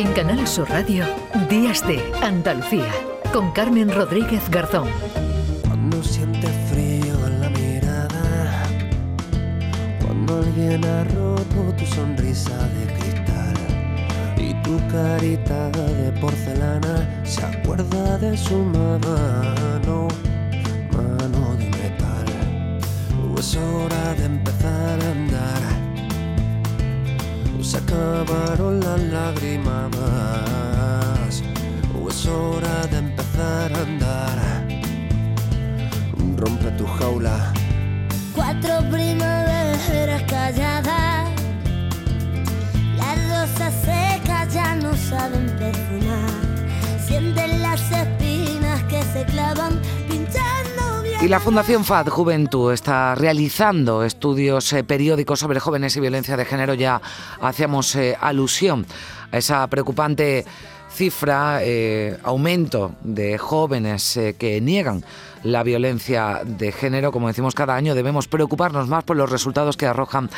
En Canal Sur Radio, Días de Andalucía, con Carmen Rodríguez Garzón. Cuando siente frío en la mirada, cuando alguien ha roto tu sonrisa de cristal y tu carita de porcelana se acuerda de su mano, mano de metal. Es hora de empezar a andar. Se acabaron las lágrimas. Es hora de empezar a andar. Rompe tu jaula. Cuatro primaveras la Fundación FAD Juventud está realizando estudios eh, periódicos sobre jóvenes y violencia de género. Ya hacíamos eh, alusión a esa preocupante cifra, eh, aumento de jóvenes que niegan la violencia de género. Como decimos cada año, debemos preocuparnos más por los resultados que arrojan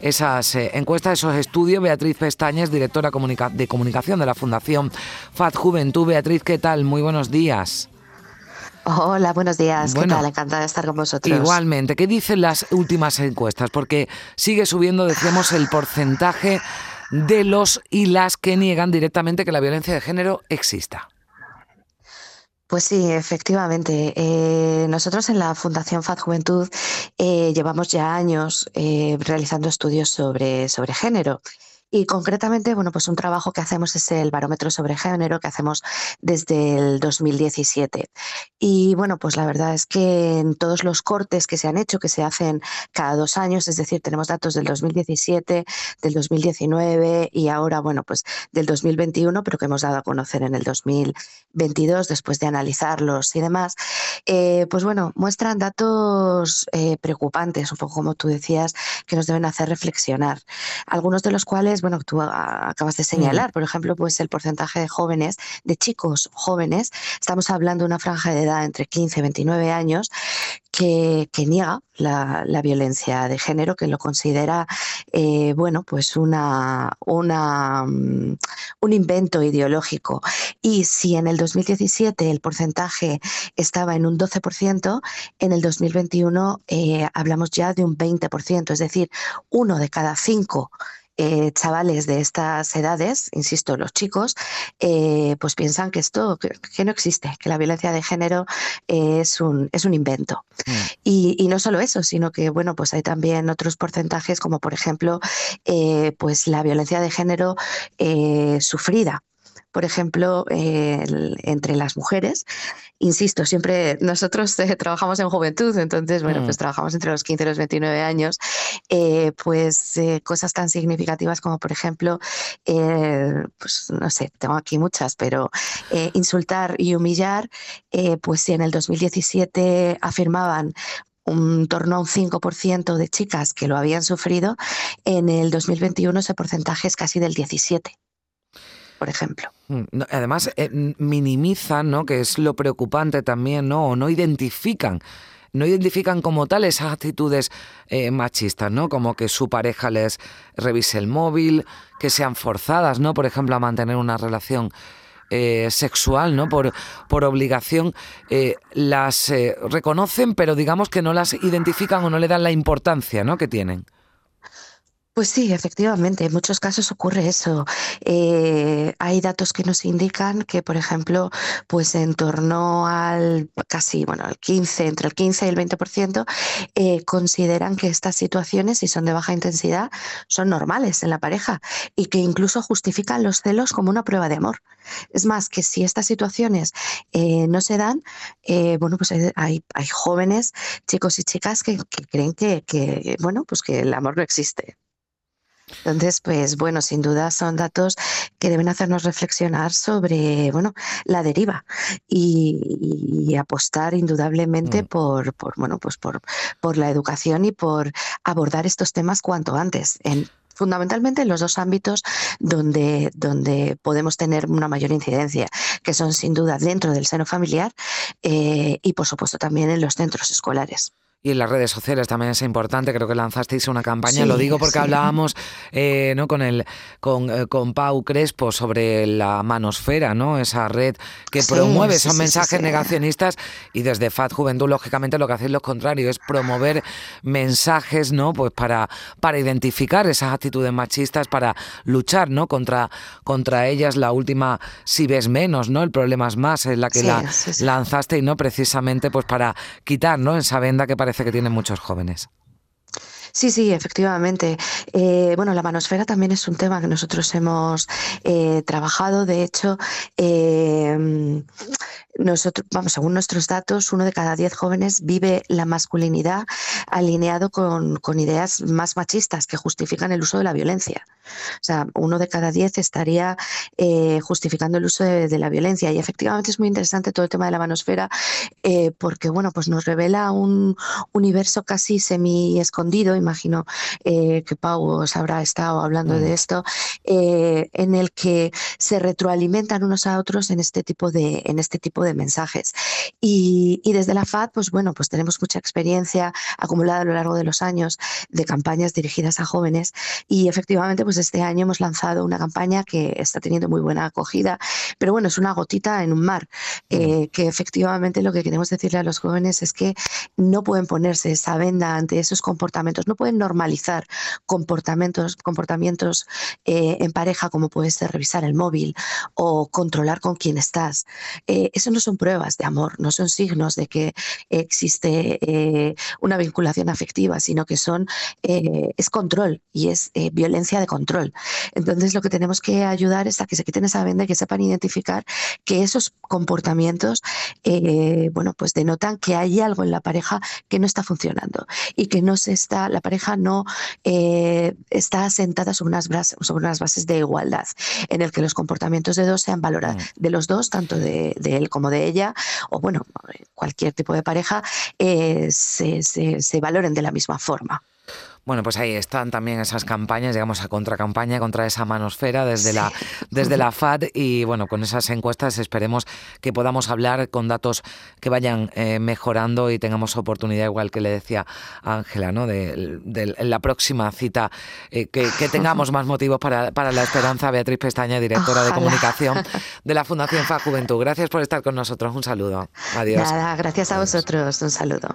esas encuestas, esos estudios. Beatriz Pestañez, directora comunica- de comunicación de la Fundación FAD Juventud. Beatriz, ¿qué tal? Muy buenos días. Hola, buenos días. Bueno. ¿Qué tal? Encantada de estar con vosotros. Igualmente, ¿qué dicen las últimas encuestas? Porque sigue subiendo, decíamos, el porcentaje de los y las que niegan directamente que la violencia de género exista. Pues sí, efectivamente. Eh, nosotros en la Fundación FAD Juventud eh, llevamos ya años eh, realizando estudios sobre, sobre género. Y concretamente, bueno, pues un trabajo que hacemos es el barómetro sobre género que hacemos desde el 2017. Y bueno, pues la verdad es que en todos los cortes que se han hecho, que se hacen cada dos años, es decir, tenemos datos del 2017, del 2019 y ahora, bueno, pues del 2021, pero que hemos dado a conocer en el 2022 después de analizarlos y demás, eh, pues bueno, muestran datos eh, preocupantes, un poco como tú decías, que nos deben hacer reflexionar. Algunos de los cuales, bueno, tú acabas de señalar, por ejemplo, pues el porcentaje de jóvenes, de chicos jóvenes, estamos hablando de una franja de edad entre 15 y 29 años, que, que niega la, la violencia de género, que lo considera, eh, bueno, pues una, una, mm, un invento ideológico. Y si en el 2017 el porcentaje estaba en un 12%, en el 2021 eh, hablamos ya de un 20%, es decir, uno de cada cinco eh, chavales de estas edades, insisto, los chicos, eh, pues piensan que esto, que, que no existe, que la violencia de género eh, es, un, es un invento. Y, y no solo eso, sino que bueno, pues hay también otros porcentajes, como por ejemplo, pues la violencia de género sufrida. Por ejemplo, eh, entre las mujeres, insisto, siempre nosotros eh, trabajamos en juventud, entonces, bueno, Mm. pues trabajamos entre los 15 y los 29 años, eh, pues cosas tan significativas como, por ejemplo, pues no sé, tengo aquí muchas, pero insultar y humillar, pues si en el 2017 afirmaban un torno a un 5% de chicas que lo habían sufrido, en el 2021 ese porcentaje es casi del 17%, por ejemplo. Mm, Además, eh, minimizan, ¿no? Que es lo preocupante también, ¿no? O no identifican. No identifican como tal esas actitudes eh, machistas, ¿no? Como que su pareja les revise el móvil, que sean forzadas, ¿no? Por ejemplo, a mantener una relación eh, sexual, ¿no? Por, por obligación, eh, las eh, reconocen, pero digamos que no las identifican o no le dan la importancia, ¿no? Que tienen. Pues sí, efectivamente, en muchos casos ocurre eso. Eh, hay datos que nos indican que, por ejemplo, pues en torno al casi, bueno, al 15, entre el 15 y el 20%, eh, consideran que estas situaciones, si son de baja intensidad, son normales en la pareja y que incluso justifican los celos como una prueba de amor. Es más, que si estas situaciones eh, no se dan, eh, bueno, pues hay, hay, jóvenes, chicos y chicas que, creen que, bueno, pues que el amor no existe. Entonces, pues bueno, sin duda son datos que deben hacernos reflexionar sobre, bueno, la deriva y, y apostar indudablemente Mm. por, por, bueno, pues por, por la educación y por abordar estos temas cuanto antes. En, fundamentalmente en los dos ámbitos donde, donde podemos tener una mayor incidencia, que son sin duda dentro del seno familiar eh, y por supuesto también en los centros escolares. Y en las redes sociales también es importante, creo que lanzasteis una campaña, lo digo porque hablábamos eh, ¿no? con, el, con, eh, con, Pau Crespo sobre la manosfera, ¿no? esa red que promueve esos mensajes negacionistas y desde FAT Juventud, lógicamente, lo que hacéis lo contrario, es promover mensajes ¿no? pues para, para identificar esas actitudes machistas, para luchar ¿no? contra, contra ellas. La última, si ves menos, ¿no? el problema es más, es la que la lanzaste y no precisamente pues para quitar ¿no? esa venda que parece que tienen muchos jóvenes. Sí, sí, efectivamente. Eh, bueno, la manosfera también es un tema que nosotros hemos eh, trabajado. De hecho, eh, nosotros, vamos, según nuestros datos, uno de cada diez jóvenes vive la masculinidad alineado con, con, ideas más machistas que justifican el uso de la violencia. O sea, uno de cada diez estaría eh, justificando el uso de, la violencia. Y efectivamente es muy interesante todo el tema de la manosfera eh, porque, bueno, pues nos revela un universo casi semi escondido, imagino eh, que Pau os habrá estado hablando de mm. esto, en el que se retroalimentan unos a otros en este tipo de, en este tipo de de mensajes. Y, desde la FAD, pues bueno, pues tenemos mucha experiencia acumulada a lo largo de los años de campañas dirigidas a jóvenes y efectivamente pues este año hemos lanzado una campaña que está teniendo muy buena acogida, pero bueno, es una gotita en un mar, eh, que efectivamente lo que queremos decirle a los jóvenes es que no pueden ponerse esa venda ante esos comportamientos, no pueden normalizar comportamientos, comportamientos eh, en pareja como puede ser revisar el móvil o controlar con quién estás. Eh, eso no son pruebas de amor, no son signos de que existe eh, una vinculación afectiva, sino que son eh, es control y es eh, violencia de control. Entonces lo que tenemos que ayudar es a que se quiten esa venda y que sepan identificar que esos comportamientos, bueno, pues denotan que hay algo en la pareja que no está funcionando y que no se está, la pareja no está asentada sobre unas, bases, sobre unas bases de igualdad, en el que los comportamientos de dos sean valorados, mm. de los dos, tanto de, de él como de ella, o bueno, cualquier tipo de pareja, eh, se, se valoren de la misma forma. Bueno, pues ahí están también esas campañas, digamos, a contracampaña contra esa manosfera desde la desde la FAD y bueno, con esas encuestas esperemos que podamos hablar con datos que vayan eh, mejorando y tengamos oportunidad, igual que le decía Ángela, ¿no? De, la próxima cita, eh, que, tengamos más motivos para, para, la esperanza. Beatriz Pestaña, directora de comunicación de la Fundación FAD Juventud. Gracias por estar con nosotros. Un saludo. Adiós. Nada, gracias a vosotros. Un saludo.